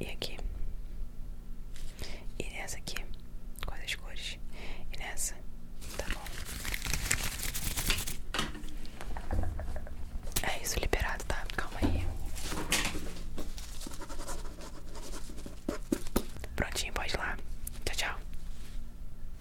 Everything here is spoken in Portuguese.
e aqui.